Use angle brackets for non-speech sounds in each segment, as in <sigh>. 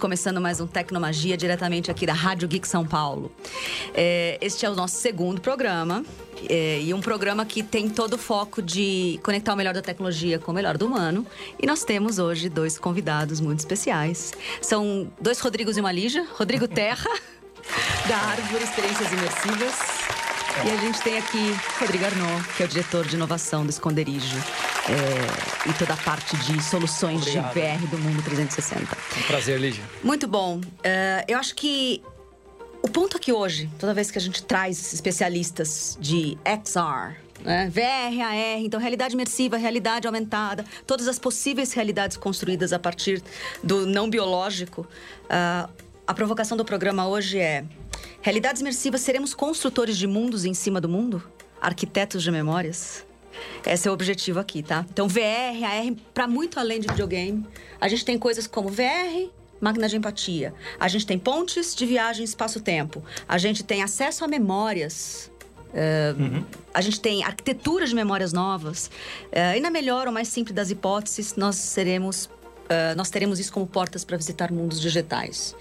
Começando mais um Tecnomagia diretamente aqui da Rádio Geek São Paulo. É, este é o nosso segundo programa é, e um programa que tem todo o foco de conectar o melhor da tecnologia com o melhor do humano. E nós temos hoje dois convidados muito especiais. São dois Rodrigos e uma Lígia. Rodrigo Terra, da Árvore Experiências Imersivas. E a gente tem aqui Rodrigo Arnaud, que é o diretor de inovação do Esconderijo. É, e toda a parte de soluções Obrigado. de VR do Mundo 360. Um prazer, Lígia. Muito bom. Uh, eu acho que o ponto aqui hoje, toda vez que a gente traz especialistas de XR, né? VR, AR, então realidade imersiva, realidade aumentada, todas as possíveis realidades construídas a partir do não biológico. Uh, a provocação do programa hoje é Realidades imersivas, seremos construtores de mundos em cima do mundo? Arquitetos de memórias? Esse é o objetivo aqui, tá? Então, VR, AR, para muito além de videogame. A gente tem coisas como VR, máquina de empatia. A gente tem pontes de viagem espaço-tempo. A gente tem acesso a memórias. Uh, uhum. A gente tem arquitetura de memórias novas. Uh, e na melhor ou mais simples das hipóteses, nós seremos Uh, nós teremos isso como portas para visitar mundos digitais.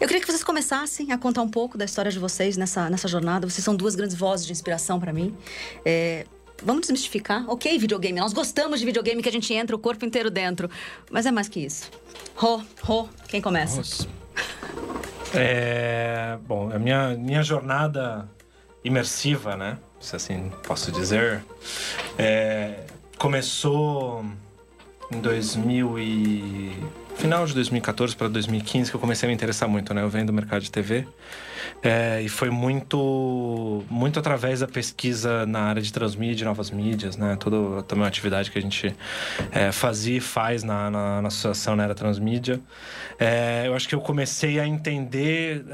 Eu queria que vocês começassem a contar um pouco da história de vocês nessa, nessa jornada. Vocês são duas grandes vozes de inspiração para mim. É, vamos desmistificar. Ok, videogame. Nós gostamos de videogame que a gente entra o corpo inteiro dentro. Mas é mais que isso. Ro, Ro, quem começa? Nossa. É, bom, a minha, minha jornada imersiva, né? Se assim posso dizer, é, começou em 2000 e final de 2014 para 2015 que eu comecei a me interessar muito, né? Eu venho do mercado de TV é, e foi muito muito através da pesquisa na área de transmídia, novas mídias, né? Toda também uma atividade que a gente é, fazia e faz na, na, na associação na era transmídia. É, eu acho que eu comecei a entender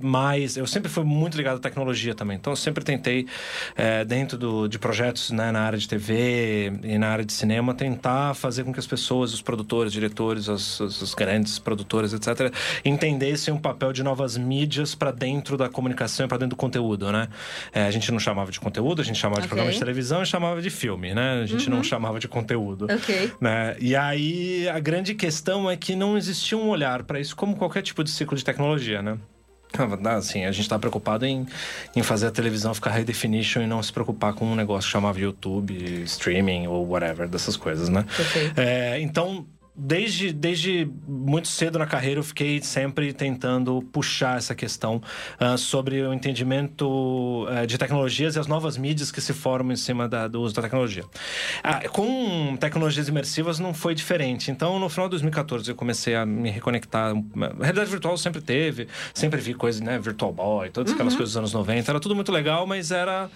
mais. Eu sempre fui muito ligado à tecnologia também, então eu sempre tentei dentro do, de projetos né, na área de TV e na área de cinema tentar fazer com que as pessoas, os produtores, diretores, as as, as grandes produtoras, etc., entendessem o papel de novas mídias para dentro da comunicação e para dentro do conteúdo, né? É, a gente não chamava de conteúdo, a gente chamava okay. de programa de televisão e chamava de filme, né? A gente uhum. não chamava de conteúdo. Ok. Né? E aí a grande questão é que não existia um olhar para isso como qualquer tipo de ciclo de tecnologia, né? Assim, a gente está preocupado em, em fazer a televisão ficar high definition e não se preocupar com um negócio que chamava YouTube, streaming ou whatever, dessas coisas, né? É, então, desde, desde muito cedo na carreira eu fiquei sempre tentando puxar essa questão uh, sobre o entendimento uh, de tecnologias e as novas mídias que se formam em cima da, do uso da tecnologia. Uh, com tecnologias imersivas não foi diferente. Então, no final de 2014, eu comecei a me reconectar. A realidade virtual sempre teve, sempre vi coisas, né? Virtual Boy, todas aquelas uhum. coisas dos anos 90. Era tudo muito legal, mas era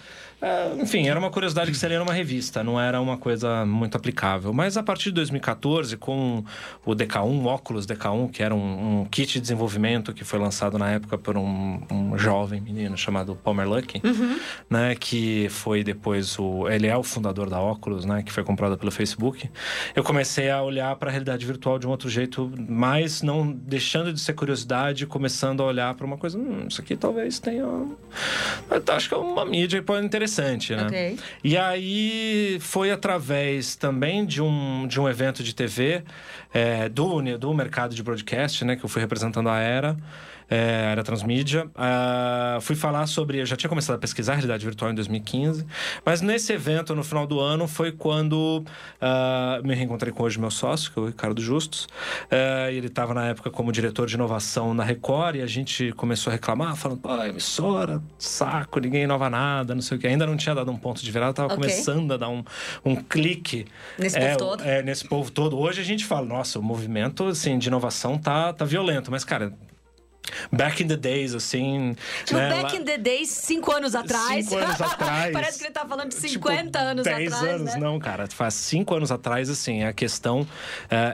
enfim, era uma curiosidade que seria numa revista, não era uma coisa muito aplicável. Mas a partir de 2014, com o DK1, o óculos DK1, que era um, um kit de desenvolvimento que foi lançado na época por um, um jovem menino chamado Palmer Lucky, uhum. né, que foi depois o. Ele é o fundador da óculos, né, que foi comprada pelo Facebook. Eu comecei a olhar para a realidade virtual de um outro jeito, mas não deixando de ser curiosidade, começando a olhar para uma coisa. Hum, isso aqui talvez tenha. Acho que é uma mídia que pode interessar interessante, né? Okay. E aí foi através também de um, de um evento de TV é, do, do mercado de broadcast, né? Que eu fui representando a Era é, era transmídia. Uh, fui falar sobre. Eu já tinha começado a pesquisar a realidade virtual em 2015, mas nesse evento, no final do ano, foi quando uh, me reencontrei com hoje meu sócio, que é o Ricardo Justus. Uh, ele estava na época como diretor de inovação na Record e a gente começou a reclamar, falando: pô, emissora, saco, ninguém inova nada, não sei o que. Ainda não tinha dado um ponto de virada, estava okay. começando a dar um, um clique. Nesse é, povo todo? É, nesse povo todo. Hoje a gente fala: nossa, o movimento assim, de inovação tá, tá violento, mas, cara Back in the days, assim. Tipo, né, back lá... in the days, cinco anos atrás. Cinco anos atrás. <laughs> Parece que ele tá falando de 50 tipo, anos 10 atrás. 10 anos, né? não, cara. Faz cinco anos atrás, assim, a questão uh,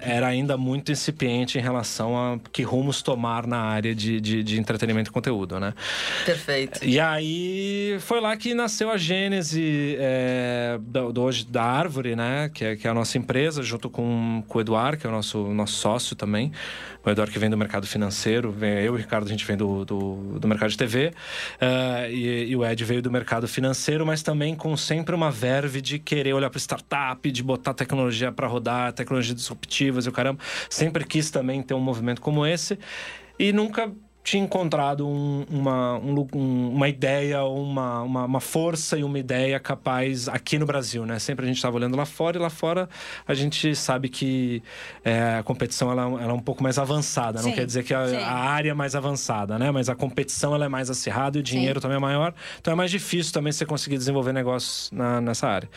era ainda muito incipiente em relação a que rumos tomar na área de, de, de, entretenimento e conteúdo, né? Perfeito. E aí foi lá que nasceu a gênese é, do, do, hoje da Árvore, né? Que é, que é a nossa empresa, junto com, com o Eduardo, que é o nosso, nosso sócio também. O Eduardo que vem do mercado financeiro, vem eu A gente vem do, do, do mercado de TV, uh, eh, e, e, o Ed veio do mercado financeiro, mas também com sempre uma verve de querer olhar para startup, de botar tecnologia para rodar, tecnologias disruptivas e o caramba. Sempre quis também ter um movimento como esse. E nunca tinha encontrado um, uma, um, uma ideia, uma, uma, uma, força e uma ideia capaz aqui no Brasil, né? Sempre a gente estava olhando lá fora e lá fora a gente sabe que é, a competição ela, ela, é um pouco mais avançada. Sim, não quer dizer que a, a, área é mais avançada, né? Mas a competição ela é mais acirrada e o dinheiro sim. também é maior. Então é mais difícil também você conseguir desenvolver negócios na, nessa área.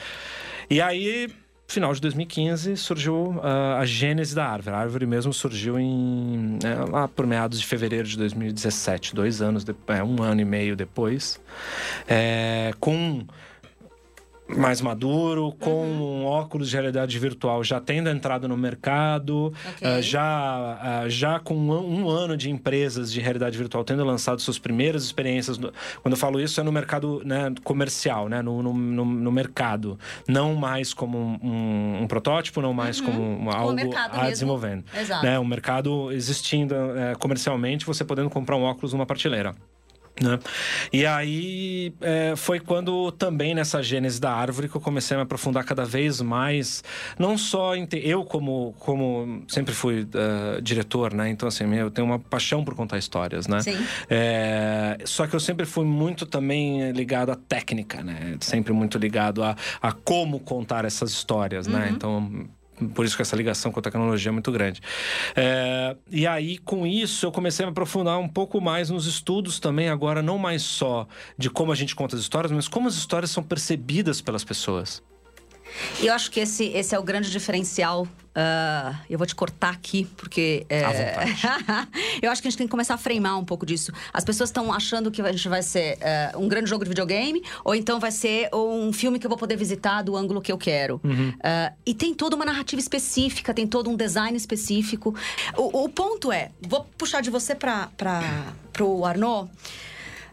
E aí final de 2015 surgiu uh, a gênese da árvore. A árvore mesmo surgiu em né, lá por meados de fevereiro de 2017, dois anos, de, é, um ano e meio depois, é, com mais maduro, com uhum. um óculos de realidade virtual já tendo entrado no mercado, okay. uh, já, uh, já com um, um, ano de empresas de realidade virtual tendo lançado suas primeiras experiências. No, quando eu falo isso, é no mercado né, comercial, né, no, no, no, mercado. Não mais como um, um, um protótipo, não mais uhum. como algo a desenvolvendo. Exato. Né, um mercado existindo uh, comercialmente, você podendo comprar um óculos numa prateleira. Né? E aí é, foi quando também nessa gênese da árvore que eu comecei a me aprofundar cada vez mais, não só em ter, eu como como sempre fui uh, diretor, né? Então assim eu tenho uma paixão por contar histórias, né? Sim. É, só que eu sempre fui muito também ligado à técnica, né? Sempre muito ligado a, a como contar essas histórias, né? uhum. né? Então por isso que essa ligação com a tecnologia é muito grande. É, e aí, com isso, eu comecei a me aprofundar um pouco mais nos estudos também, agora não mais só de como a gente conta as histórias, mas como as histórias são percebidas pelas pessoas. E eu acho que esse, esse é o grande diferencial. Uh, eu vou te cortar aqui, porque. É... <laughs> eu acho que a gente tem que começar a freimar um pouco disso. As pessoas estão achando que a gente vai ser uh, um grande jogo de videogame, ou então vai ser um filme que eu vou poder visitar do ângulo que eu quero. Uhum. Uh, e tem toda uma narrativa específica, tem todo um design específico. O, o ponto é: vou puxar de você para o Arnaud.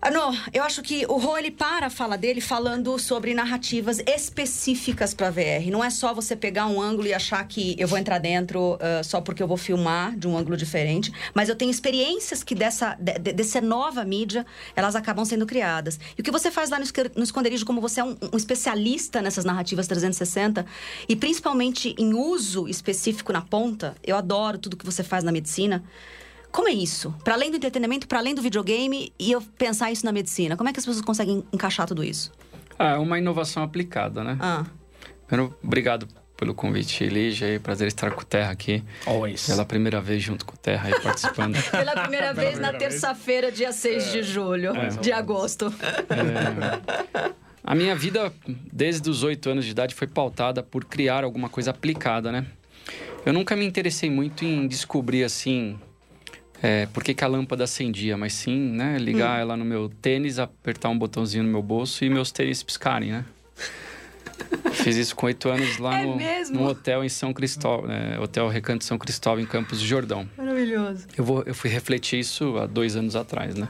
Não, eu acho que o Rô, ele para a fala dele falando sobre narrativas específicas para VR. Não é só você pegar um ângulo e achar que eu vou entrar dentro uh, só porque eu vou filmar de um ângulo diferente, mas eu tenho experiências que dessa, de, dessa nova mídia, elas acabam sendo criadas. E o que você faz lá no, no esconderijo, como você é um, um especialista nessas narrativas 360, e principalmente em uso específico na ponta, eu adoro tudo que você faz na medicina. Como é isso? Para além do entretenimento, para além do videogame, e eu pensar isso na medicina, como é que as pessoas conseguem encaixar tudo isso? Ah, é uma inovação aplicada, né? Ah. Primeiro, obrigado pelo convite, Lígia. É prazer estar com o Terra aqui. Always. Pela primeira vez junto com o Terra aí participando. <laughs> Pela primeira vez na terça-feira, dia 6 é. de julho, é. de agosto. É. A minha vida, desde os oito anos de idade, foi pautada por criar alguma coisa aplicada, né? Eu nunca me interessei muito em descobrir, assim, é, por que, que, a lâmpada acendia, mas sim, né, ligar hum. ela no meu tênis, apertar um botãozinho no meu bolso e meus tênis piscarem, né? Fiz isso com oito anos lá é no, no, hotel em São Cristóvão, né, Hotel Recanto São Cristóvão, em Campos do Jordão. Maravilhoso. Eu, vou, eu fui refletir isso há dois anos atrás, né?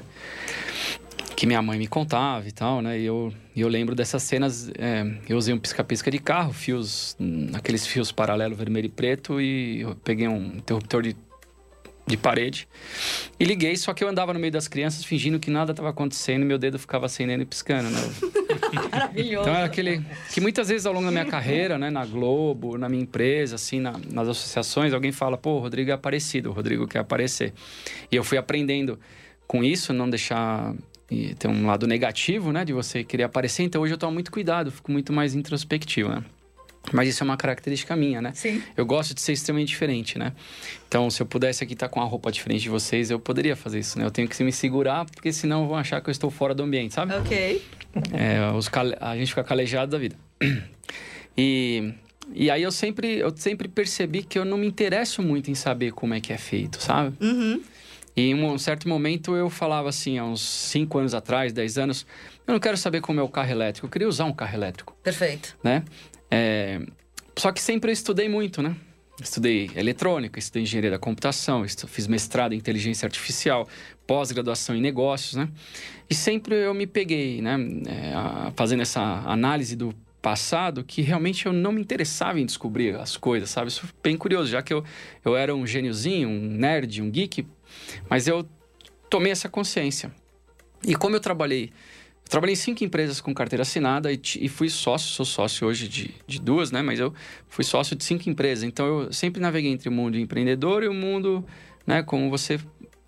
Que minha mãe me contava e tal, né? E eu, eu lembro dessas cenas. É, eu usei um pisca-pisca de carro, fios, aqueles fios paralelo vermelho e preto, e eu peguei um interruptor de de parede. E liguei, só que eu andava no meio das crianças fingindo que nada estava acontecendo meu dedo ficava acendendo e piscando, né? <laughs> Maravilhoso. Então era aquele que muitas vezes ao longo da minha carreira, né, na Globo, na minha empresa, assim, na, nas associações, alguém fala, pô, o Rodrigo é aparecido, o Rodrigo quer aparecer. E eu fui aprendendo com isso, não deixar e ter um lado negativo, né, de você querer aparecer. Então hoje eu tomo muito cuidado, fico muito mais introspectivo, né? Mas isso é uma característica minha, né? Sim. Eu gosto de ser extremamente diferente, né? Então, se eu pudesse aqui estar com a roupa diferente de vocês, eu poderia fazer isso, né? Eu tenho que me segurar, porque senão vão achar que eu estou fora do ambiente, sabe? Ok. É, os cale... A gente fica calejado da vida. E, e aí eu sempre, eu sempre percebi que eu não me interesso muito em saber como é que é feito, sabe? Uhum. E em um certo momento eu falava assim, há uns 5 anos atrás, 10 anos, eu não quero saber como é o carro elétrico, eu queria usar um carro elétrico. Perfeito. Né? É, só que sempre eu estudei muito, né? Estudei eletrônica, estudei engenharia da computação, fiz mestrado em inteligência artificial, pós-graduação em negócios, né? E sempre eu me peguei, né? É, fazendo essa análise do passado que realmente eu não me interessava em descobrir as coisas, sabe? Isso é bem curioso, já que eu, eu era um gêniozinho, um nerd, um geek, mas eu tomei essa consciência. E como eu trabalhei Trabalhei em cinco empresas com carteira assinada e, e, fui sócio, sou sócio hoje de, de duas, né? Mas eu fui sócio de cinco empresas. Então eu sempre naveguei entre o mundo empreendedor e o mundo, né? Como você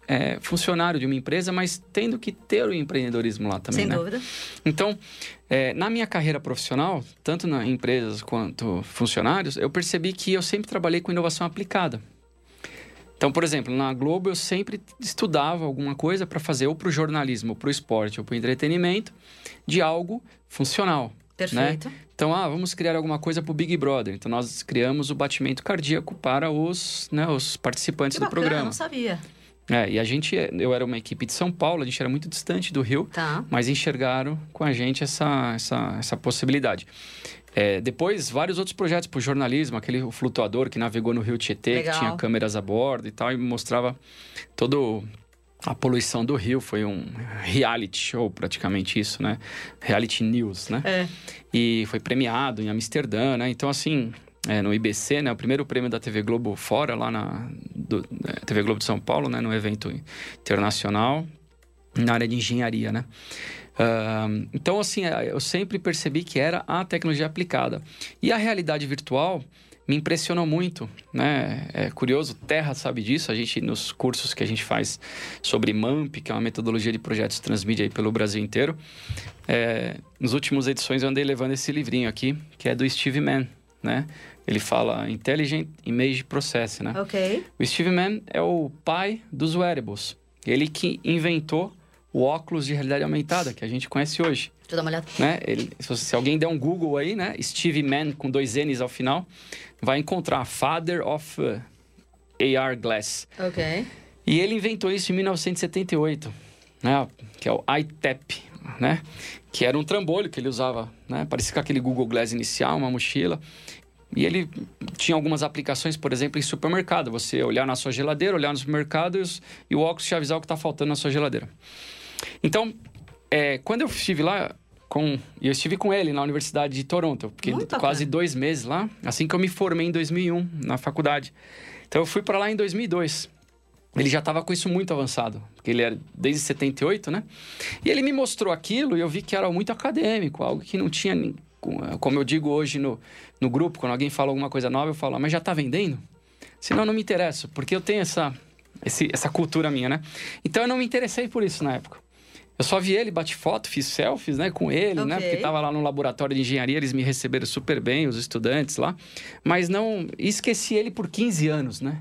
é funcionário de uma empresa, mas tendo que ter o empreendedorismo lá também, Sem né? dúvida. Então, é, na minha carreira profissional, tanto nas empresas quanto funcionários, eu percebi que eu sempre trabalhei com inovação aplicada. Então, por exemplo, na Globo eu sempre estudava alguma coisa para fazer ou para o jornalismo, para o esporte ou para o entretenimento de algo funcional. Perfeito. Né? Então, ah, vamos criar alguma coisa para o Big Brother. Então, nós criamos o batimento cardíaco para os, né, os participantes que do bacana, programa. não sabia. É, e a gente, eu era uma equipe de São Paulo, a gente era muito distante do Rio, Tá. mas enxergaram com a gente essa, essa, essa possibilidade. É, depois, vários outros projetos para o jornalismo, aquele flutuador que navegou no Rio Tietê, Legal. que tinha câmeras a bordo e tal, e mostrava todo a poluição do rio. Foi um reality show, praticamente isso, né? Reality news, né? É. E foi premiado em Amsterdã, né? Então, assim, é, no IBC, né? O primeiro prêmio da TV Globo fora, lá na do, é, TV Globo de São Paulo, né? No evento internacional, na área de engenharia, né? Então, assim, é, eu sempre percebi que era a tecnologia aplicada. E a realidade virtual me impressionou muito, né? É curioso, Terra sabe disso. A gente, nos cursos que a gente faz sobre MAMP, que é uma metodologia de projetos transmídia aí pelo Brasil inteiro, é, nas últimas edições eu andei levando esse livrinho aqui, que é do Steve Mann, né? Ele fala Intelligent Image Processing, né? Ok. O Steve Mann é o pai dos wearables. Ele que inventou o óculos de realidade aumentada que a gente conhece hoje, Deixa eu dar uma olhada. né? Ele, se, se alguém der um Google aí, né? Steve Mann com dois N's ao final, vai encontrar Father of uh, AR Glass. Ok. E ele inventou isso em 1978, né? Que é o iTap, né? Que era um trambolho que ele usava, né? Parecia com aquele Google Glass inicial, uma mochila. E ele tinha algumas aplicações, por exemplo, em supermercado. Você olhar na sua geladeira, olhar no supermercado e, os- e o óculos te avisar o que está faltando na sua geladeira. Então, é, quando eu estive lá com... e Eu estive com ele na Universidade de Toronto. Muito quase bacana. dois meses lá, assim que eu me formei em 2001, na faculdade. Então, eu fui para lá em 2002. Ele já estava com isso muito avançado, porque ele era desde 78, né? E ele me mostrou aquilo e eu vi que era muito acadêmico, algo que não tinha, como eu digo hoje no, no grupo, quando alguém fala alguma coisa nova, eu falo, "Ah, mas já está vendendo? Senão não me interessa, porque eu tenho essa, esse- essa cultura minha, né? Então eu não me interessei por isso na época. Eu só vi ele, bati foto, fiz selfies, né, com ele, né? Ok. Porque estava lá no laboratório de engenharia, eles me receberam super bem, os estudantes lá. Mas não... esqueci ele por 15 anos, né?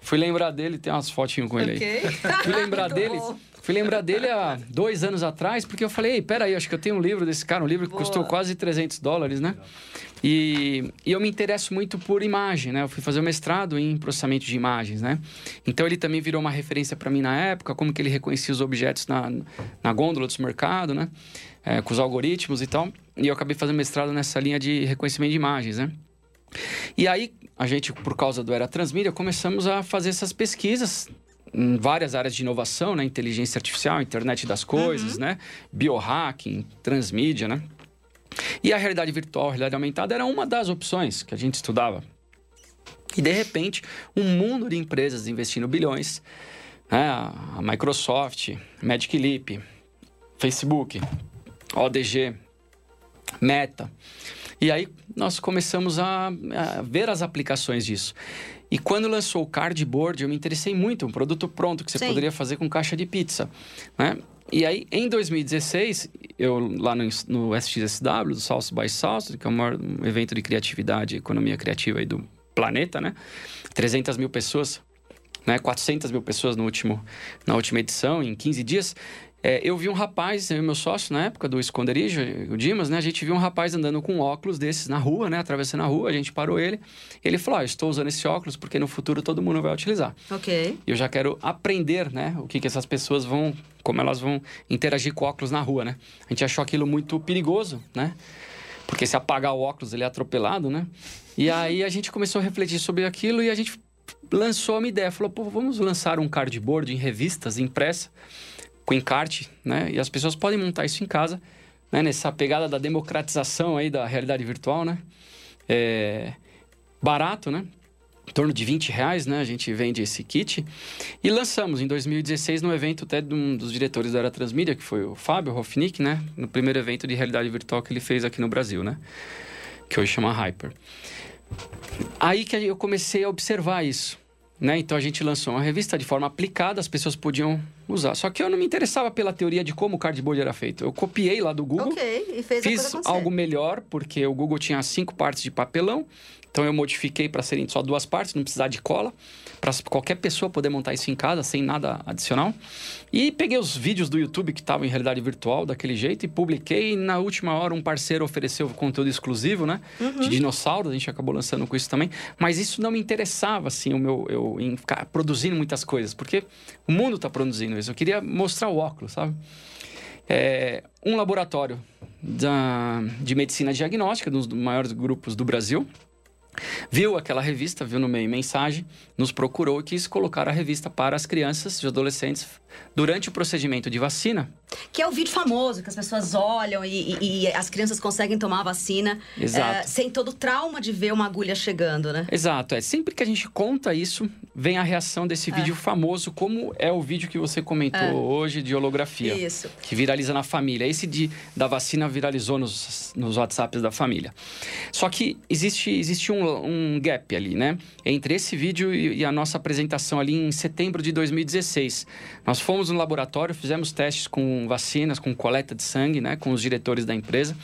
Fui lembrar dele, tem umas fotinhas com ele aí. Fui lembrar <laughs> dele. bom. Fui lembrar dele há dois anos atrás, porque eu falei, ei, peraí, acho que eu tenho um livro desse cara, um livro que Boa. custou quase 300 dólares, né? E, e eu me interesso muito por imagem, né? Eu fui fazer o mestrado em processamento de imagens, né? Então ele também virou uma referência para mim na época, como que ele reconhecia os objetos na, na gôndola do supermercado, né? É, com os algoritmos e tal. E eu acabei fazendo mestrado nessa linha de reconhecimento de imagens, né? E aí, a gente, por causa do Era Transmídia, começamos a fazer essas pesquisas em várias áreas de inovação, né? Inteligência artificial, internet das coisas, né? Biohacking, transmídia, né? E a realidade virtual, a realidade aumentada era uma das opções que a gente estudava. E, de repente, um mundo de empresas investindo bilhões, né? A Microsoft, Magic Leap, Facebook, ODG, Meta. E aí nós começamos a, a ver as aplicações disso. E quando lançou o cardboard, eu me interessei muito, um produto pronto que você Sim. poderia fazer com caixa de pizza, né? E aí, em 2016, eu lá no, no SXSW, do South by South, que é o maior evento de criatividade economia criativa aí do planeta, né? 300 mil pessoas, né? 400 mil pessoas no último, na última edição, em 15 dias. É, eu vi um rapaz, eu meu sócio na época do esconderijo, o Dimas, né? A gente viu um rapaz andando com óculos desses na rua, né? Atravessando a rua, a gente parou ele. Ele falou: ah, estou usando esse óculos porque no futuro todo mundo vai utilizar. Ok. E eu já quero aprender, né? O que, que essas pessoas vão, como elas vão interagir com óculos na rua, né? A gente achou aquilo muito perigoso, né? Porque se apagar o óculos, ele é atropelado, né? E aí a gente começou a refletir sobre aquilo e a gente lançou uma ideia. Falou, pô, vamos lançar um cardboard em revistas, impressa, com encarte, né? E as pessoas podem montar isso em casa, né? Nessa pegada da democratização aí da realidade virtual, né? É... Barato, né? em torno de 20 reais, né? A gente vende esse kit. E lançamos em 2016 no evento até de um dos diretores da Era Transmídia, que foi o Fábio Hofnick, né? No primeiro evento de realidade virtual que ele fez aqui no Brasil, né? Que hoje chama Hyper. Aí que eu comecei a observar isso. Né? Então a gente lançou uma revista de forma aplicada, as pessoas podiam usar. Só que eu não me interessava pela teoria de como o cardboard era feito. Eu copiei lá do Google. Ok, e fez Fiz algo melhor, porque o Google tinha cinco partes de papelão. Então eu modifiquei para serem só duas partes, não precisar de cola, para qualquer pessoa poder montar isso em casa sem nada adicional. E peguei os vídeos do YouTube que estavam em realidade virtual daquele jeito e publiquei. E na última hora um parceiro ofereceu conteúdo exclusivo, né? Uhum. De dinossauros, a gente acabou lançando com isso também. Mas isso não me interessava, assim, o meu, eu, em ficar produzindo muitas coisas, porque o mundo está produzindo Eu queria mostrar o óculos, sabe? É, um laboratório da, de medicina diagnóstica, um dos maiores grupos do Brasil, viu aquela revista, viu no meio mensagem, nos procurou e quis colocar a revista para as crianças e adolescentes durante o procedimento de vacina. Que é o vídeo famoso, que as pessoas olham e, e, e as crianças conseguem tomar a vacina é, sem todo o trauma de ver uma agulha chegando, né? Exato. É sempre que a gente conta isso, vem a reação desse é. vídeo famoso, como é o vídeo que você comentou é. hoje de holografia. Isso. Que viraliza na família. Esse de, da vacina viralizou nos, nos WhatsApps da família. Só que existe, existe um, um gap ali, né? Entre esse vídeo e, e a nossa apresentação ali em setembro de 2016. Nós fomos no laboratório, fizemos testes com vacinas, com coleta de sangue, né, com os diretores da empresa.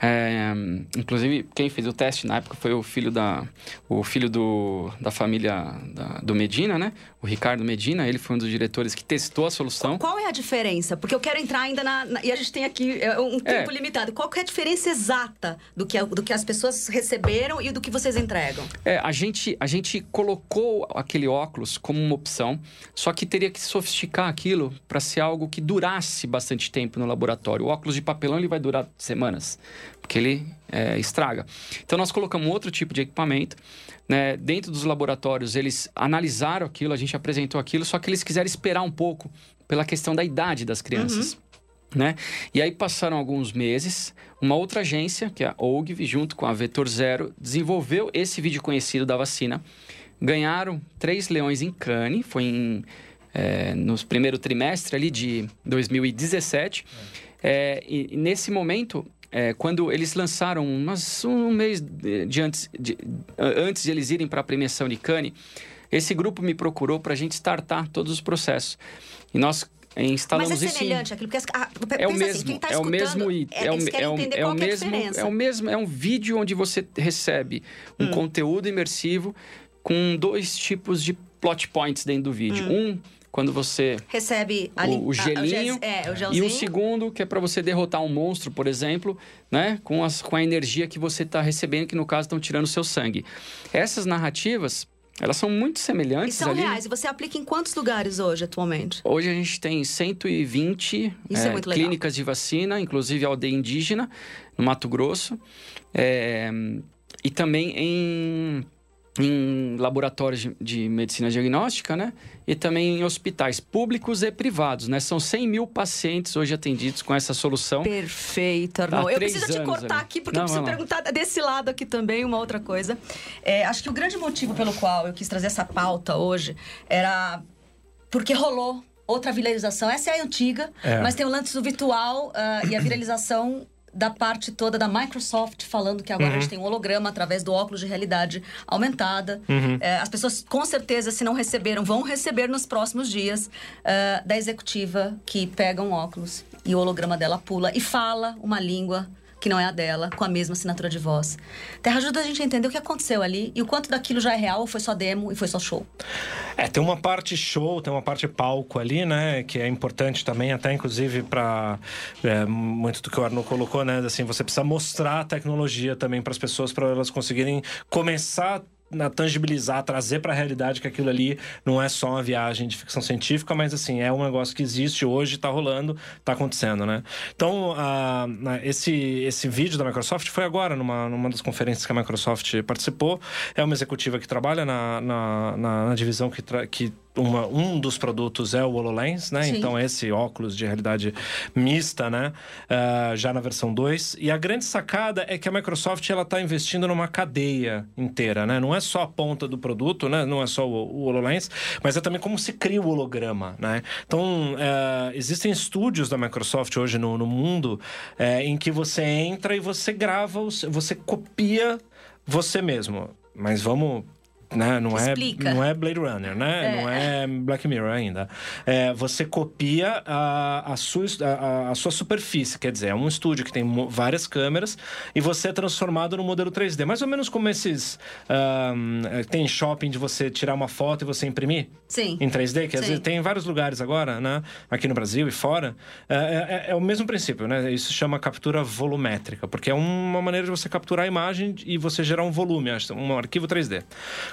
É, inclusive, quem fez o teste na época foi o filho da, o filho do, da família da, do Medina, né? O Ricardo Medina, ele foi um dos diretores que testou a solução. Qual é a diferença? Porque eu quero entrar ainda na. na e a gente tem aqui é, um tempo é. limitado. Qual é a diferença exata do que, do que as pessoas receberam e do que vocês entregam? É, a gente, a gente colocou aquele óculos como uma opção, só que teria que sofisticar aquilo para ser algo que durasse bastante tempo no laboratório. O óculos de papelão ele vai durar semanas, porque ele é, estraga. Então nós colocamos outro tipo de equipamento. Né? Dentro dos laboratórios eles analisaram aquilo, a gente apresentou aquilo, só que eles quiseram esperar um pouco pela questão da idade das crianças. Uhum. Né? E aí passaram alguns meses, uma outra agência, que é a OGV, junto com a Vetor Zero, desenvolveu esse vídeo conhecido da vacina. Ganharam três leões em Cannes, foi em é, no primeiro trimestre ali de 2017. É, e nesse momento, é, quando eles lançaram umas, um mês de antes de, antes de eles irem para a premiação de Cannes, esse grupo me procurou para a gente startar todos os processos. E nós instalamos Mas é semelhante aquilo, porque ah, é o assim, mesmo, assim, tá é o mesmo é, é, o, é, o, é o mesmo é o mesmo é um vídeo onde você recebe um hum. conteúdo imersivo com dois tipos de plot points dentro do vídeo. Hum. Um quando você recebe o, o gelinho é, o e o segundo que é para você derrotar um monstro, por exemplo, né, com, as, com a energia que você está recebendo, que no caso estão tirando o seu sangue. Essas narrativas elas são muito semelhantes. E são ali. reais. E você aplica em quantos lugares hoje, atualmente? Hoje a gente tem 120 é, é clínicas de vacina, inclusive aldeia indígena, no Mato Grosso. É, e também em em laboratórios de, de, medicina diagnóstica, né? E também em hospitais públicos e privados, né? São 100 mil pacientes hoje atendidos com essa solução. Perfeito, Arnaldo. Eu preciso te cortar ali. aqui, porque Não, eu preciso perguntar desse lado aqui também uma outra coisa. É, acho que o grande motivo pelo qual eu quis trazer essa pauta hoje era porque rolou outra viralização. Essa é a antiga, é. mas tem o lance do virtual uh, e a viralização da parte toda da Microsoft falando que agora uhum. a gente tem um holograma através do óculos de realidade aumentada. Uhum. É, as pessoas, com certeza, se não receberam, vão receber nos próximos dias uh, da executiva que pega um óculos e o holograma dela pula e fala uma língua que não é a dela, com a mesma assinatura de voz. Terra ajuda a gente a entender o que aconteceu ali e o quanto daquilo já é real ou foi só demo e foi só show. É, tem uma parte show, tem uma parte palco ali, né? Que é importante também, até inclusive para é, muito do que o Arno colocou, né? Assim, você precisa mostrar a tecnologia também para as pessoas, para elas conseguirem começar na tangibilizar, trazer para a realidade que aquilo ali não é só uma viagem de ficção científica, mas assim, é um negócio que existe hoje, está rolando, está acontecendo, né? Então, esse, esse vídeo da Microsoft foi agora, numa, numa das conferências que a Microsoft participou. É uma executiva que trabalha na, na, na, na divisão que, que uma, um dos produtos é o HoloLens, né? Sim. Então, esse óculos de realidade mista, né? Uh, já na versão 2. E a grande sacada é que a Microsoft ela está investindo numa cadeia inteira, né? Não é só a ponta do produto, né? Não é só o, o HoloLens, mas é também como se cria o holograma, né? Então, uh, existem estúdios da Microsoft hoje no, no mundo uh, em que você entra e você grava, você copia você mesmo. Mas vamos né? Não Explica. é, não é Blade Runner, né? É. Não é Black Mirror ainda. É, você copia a, a, sua, a, a, sua superfície, quer dizer, é um estúdio que tem várias câmeras e você é transformado no modelo 3D. Mais ou menos como esses. Um, tem shopping de você tirar uma foto e você imprimir Sim. em 3D, que às vezes tem em vários lugares agora, né? Aqui no Brasil e fora. É, é, é, o mesmo princípio, né? Isso se chama captura volumétrica, porque é uma maneira de você capturar a imagem e você gerar um volume, um arquivo 3D.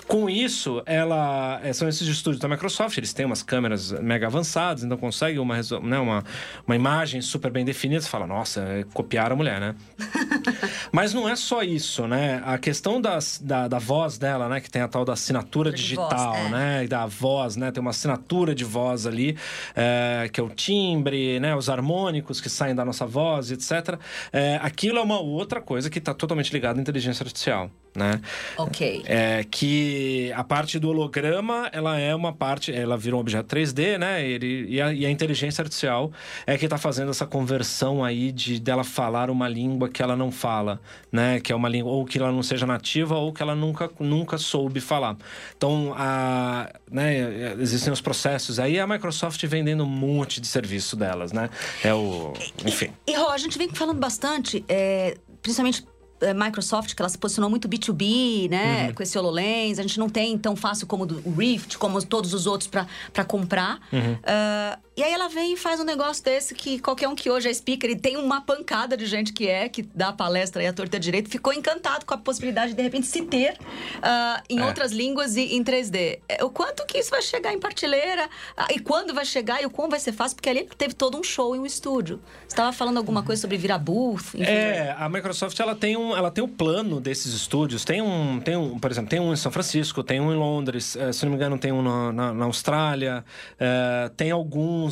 Com isso, ela são esses estúdios da Microsoft, eles têm umas câmeras mega avançadas, então conseguem uma, né, uma, uma imagem super bem definida. Você fala, nossa, é copiar a mulher, né? <laughs> Mas não é só isso, né? A questão das, da, da voz dela, né? Que tem a tal da assinatura de digital, voz, é. né? E da voz, né? Tem uma assinatura de voz ali, é, que é o timbre, né? Os harmônicos que saem da nossa voz, etc. É, aquilo é uma outra coisa que está totalmente ligada à inteligência artificial né? Ok. É que a parte do holograma, ela é uma parte, ela vira um objeto 3D, né? Ele, e, a, e a inteligência artificial é que está fazendo essa conversão aí de dela falar uma língua que ela não fala, né? Que é uma língua ou que ela não seja nativa ou que ela nunca, nunca soube falar. Então, a, né? Existem os processos aí, a Microsoft vendendo um monte de serviço delas, né? É o, enfim. E, e Rô, a gente vem falando bastante, é, principalmente Microsoft, que ela se posicionou muito B2B, né? Uhum. Com esse HoloLens. A gente não tem tão fácil como o Rift, como todos os outros para comprar. Uhum. Uh, e aí ela vem e faz um negócio desse que qualquer um que hoje é speaker e tem uma pancada de gente que é, que dá palestra aí à torta direito, ficou encantado com a possibilidade de, de repente, se ter uh, em é. outras línguas e em 3D. É, o quanto que isso vai chegar em partilheira uh, e quando vai chegar e o como vai ser fácil, porque ali teve todo um show em um estúdio. Você estava falando alguma coisa sobre virar booth? Enfim. É, a Microsoft ela tem um, ela tem um plano desses estúdios. Tem um, tem um, por exemplo, tem um em São Francisco, tem um em Londres, uh, se não me engano, tem um na, na, na Austrália, eh, tem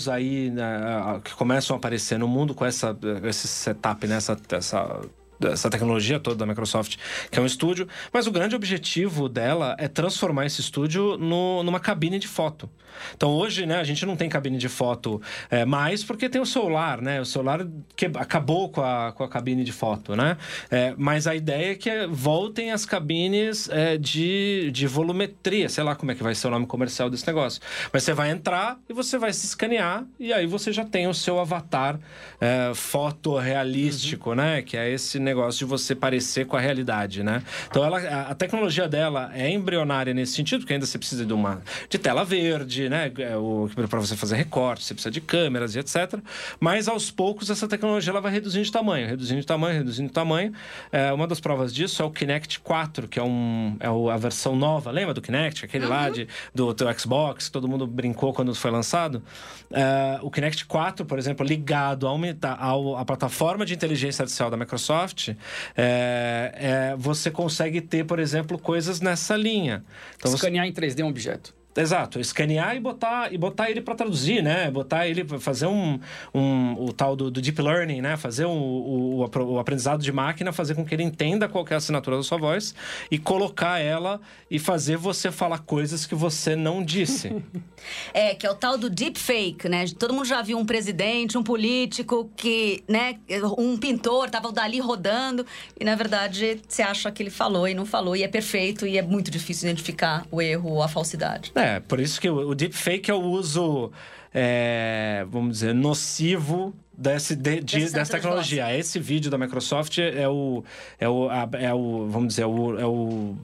aí né, que começam a aparecer no mundo com essa, esse setup, né, essa, essa essa tecnologia toda da Microsoft, que é um estúdio, mas o grande objetivo dela é transformar esse estúdio no, numa cabine de foto. Então hoje, né, a gente não tem cabine de foto é, mais porque tem o celular, né? O celular que acabou com a, com a cabine de foto, né? É, mas a ideia é que voltem as cabines é, de, de volumetria, sei lá como é que vai ser o nome comercial desse negócio. Mas você vai entrar e você vai se escanear e aí você já tem o seu avatar é, fotorrealístico, uhum. né? Que é esse negócio de você parecer com a realidade, né? Então ela, a, a tecnologia dela é embrionária nesse sentido, porque ainda você precisa de uma de tela verde, né? É, Para você fazer recorte, você precisa de câmeras e etc. Mas aos poucos essa tecnologia ela vai reduzindo de tamanho, reduzindo de tamanho, reduzindo de tamanho. É, uma das provas disso é o Kinect 4, que é, um, é a versão nova. Lembra do Kinect? Aquele uhum. lá de, do, do Xbox, que todo mundo brincou quando foi lançado. É, o Kinect 4, por exemplo, ligado ao, ao, à plataforma de inteligência artificial da Microsoft, é, é, você consegue ter, por exemplo, coisas nessa linha. Então, Escanear você... em 3D um objeto. Exato, escanear e botar, e botar ele para traduzir, né? Botar ele fazer um, um o tal do, do, deep learning, né? Fazer um, o, o, aprendizado de máquina, fazer com que ele entenda qual é a assinatura da sua voz e colocar ela e fazer você falar coisas que você não disse. <laughs> é, que é o tal do deep fake, né? Todo mundo já viu um presidente, um político que, né, um pintor tava dali rodando e na verdade você acha que ele falou e não falou e é perfeito e é muito difícil identificar o erro ou a falsidade. É, por isso que o, o deepfake é o uso, é, vamos dizer, nocivo desse, de, de, dessa tecnologia. De Esse vídeo da Microsoft é o, é o, é o vamos dizer, é o, é o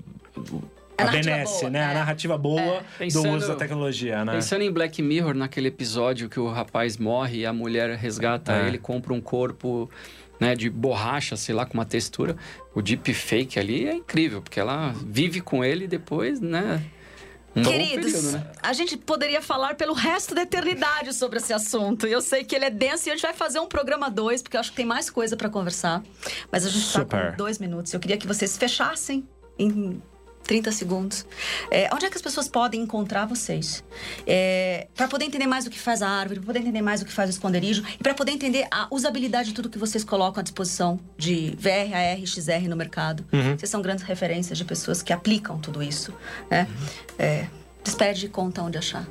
a, a benesse, boa, né? É. A narrativa boa é. pensando, do uso da tecnologia, né? Pensando em Black Mirror, naquele episódio que o rapaz morre e a mulher resgata é. ele, compra um corpo né, de borracha, sei lá, com uma textura. O deepfake ali é incrível, porque ela vive com ele e depois, né? Um Queridos, período, né? a gente poderia falar pelo resto da eternidade sobre esse assunto. Eu sei que ele é denso e a gente vai fazer um programa dois, porque eu acho que tem mais coisa para conversar. Mas a gente Super. tá com dois minutos. Eu queria que vocês fechassem em 30 segundos. É, onde é que as pessoas podem encontrar vocês? É, para poder entender mais o que faz a árvore, para poder entender mais o que faz o esconderijo e para poder entender a usabilidade de tudo que vocês colocam à disposição de VR, AR, XR no mercado. Uhum. Vocês são grandes referências de pessoas que aplicam tudo isso. Né? É, despede e conta onde achar.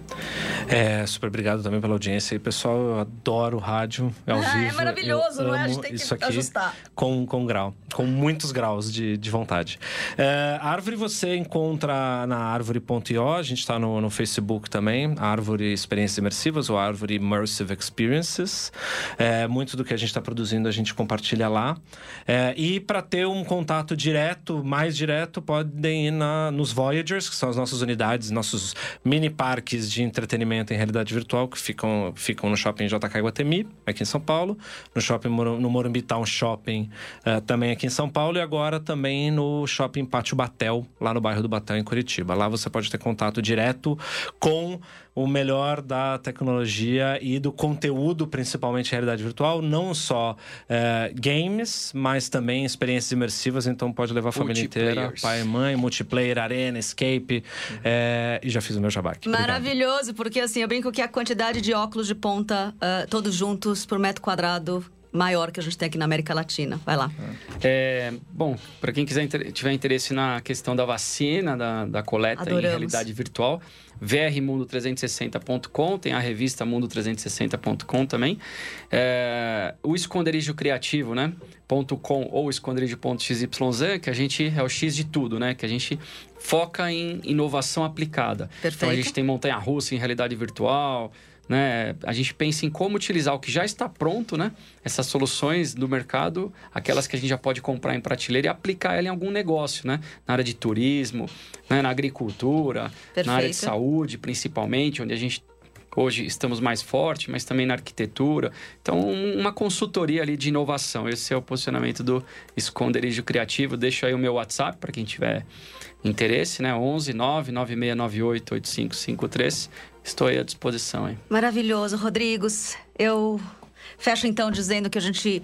É, super obrigado também pela audiência. E, pessoal, eu adoro rádio. É ao Ah, é vivo. maravilhoso, eu não é? A gente tem que isso aqui ajustar. Com, com grau, com muitos graus de, de vontade. É, árvore você encontra na árvore.io. A gente está no, no Facebook também. Árvore Experiências Imersivas ou Árvore Immersive Experiences. É, muito do que a gente está produzindo a gente compartilha lá. É, e para ter um contato direto, mais direto, podem ir na, nos Voyagers, que são as nossas unidades, nossos mini parques de entretenimento em realidade virtual que ficam, ficam no shopping JK Guatemi, aqui em São Paulo, no shopping no Morumbi Town Shopping, eh, também aqui em São Paulo, e agora também no shopping Pátio Batel, lá no bairro do Batel, em Curitiba. Lá você pode ter contato direto com o melhor da tecnologia e do conteúdo, principalmente realidade virtual, não só eh, games, mas também experiências imersivas, então pode levar a família inteira, pai e mãe, multiplayer, arena, escape, eh, e já fiz o meu jabá aqui. Obrigado. Maravilhoso, porque assim, eu brinco que a quantidade de óculos de ponta, ah, todos juntos, por metro quadrado, maior que a gente tem aqui na América Latina. Vai lá. É, bom, para quem quiser tiver interesse na questão da vacina, da, da coleta Adoramos. em realidade virtual, vrmundo360.com, tem a revista mundo360.com também. É, o esconderijo criativo, né? ponto .com ou esconderijo.xyz, que a gente é o X de tudo, né? Que a gente foca em inovação aplicada. Então a Perfeito. gente tem montanha-russa em realidade virtual, né? A gente pensa em como utilizar o que já está pronto, né? Essas soluções do mercado, aquelas que a gente já pode comprar em prateleira e aplicar ela em algum negócio, né? Na área de turismo, né? na agricultura, na área de Perfeito. saúde, principalmente, onde a gente hoje estamos mais forte, mas também na arquitetura. Então, um- uma consultoria ali de inovação. Esse é o posicionamento do Esconderijo Criativo. Deixo aí o meu WhatsApp para quem tiver interesse, né? 11 99698 8553. Estou aí à disposição, hein? Maravilhoso, Rodrigos. Eu fecho então dizendo que a gente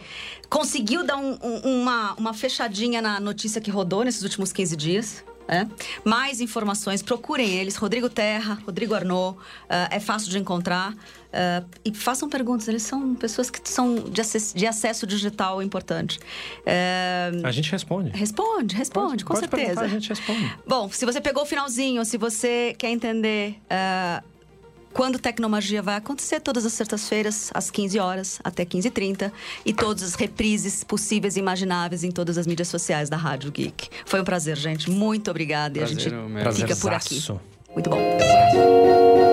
conseguiu dar um- um- uma, uma fechadinha na notícia que rodou nesses últimos 15 dias. É. Mais informações, procurem eles. Rodrigo Terra, Rodrigo Arnaud, ah, é fácil de encontrar. ah, e façam perguntas, eles são pessoas que são de acesso, de acesso digital importante. É, A gente responde. responde, responde, com Pode certeza. A gente responde. Bom, se você pegou o finalzinho, se você quer entender quando Tecnomagia vai acontecer, todas as sextas-feiras, às 15 horas até 15h30, e todas as reprises possíveis e imagináveis em todas as mídias sociais da Rádio Geek. Foi um prazer, gente. Muito obrigada. E a gente fica por aqui. Muito bom.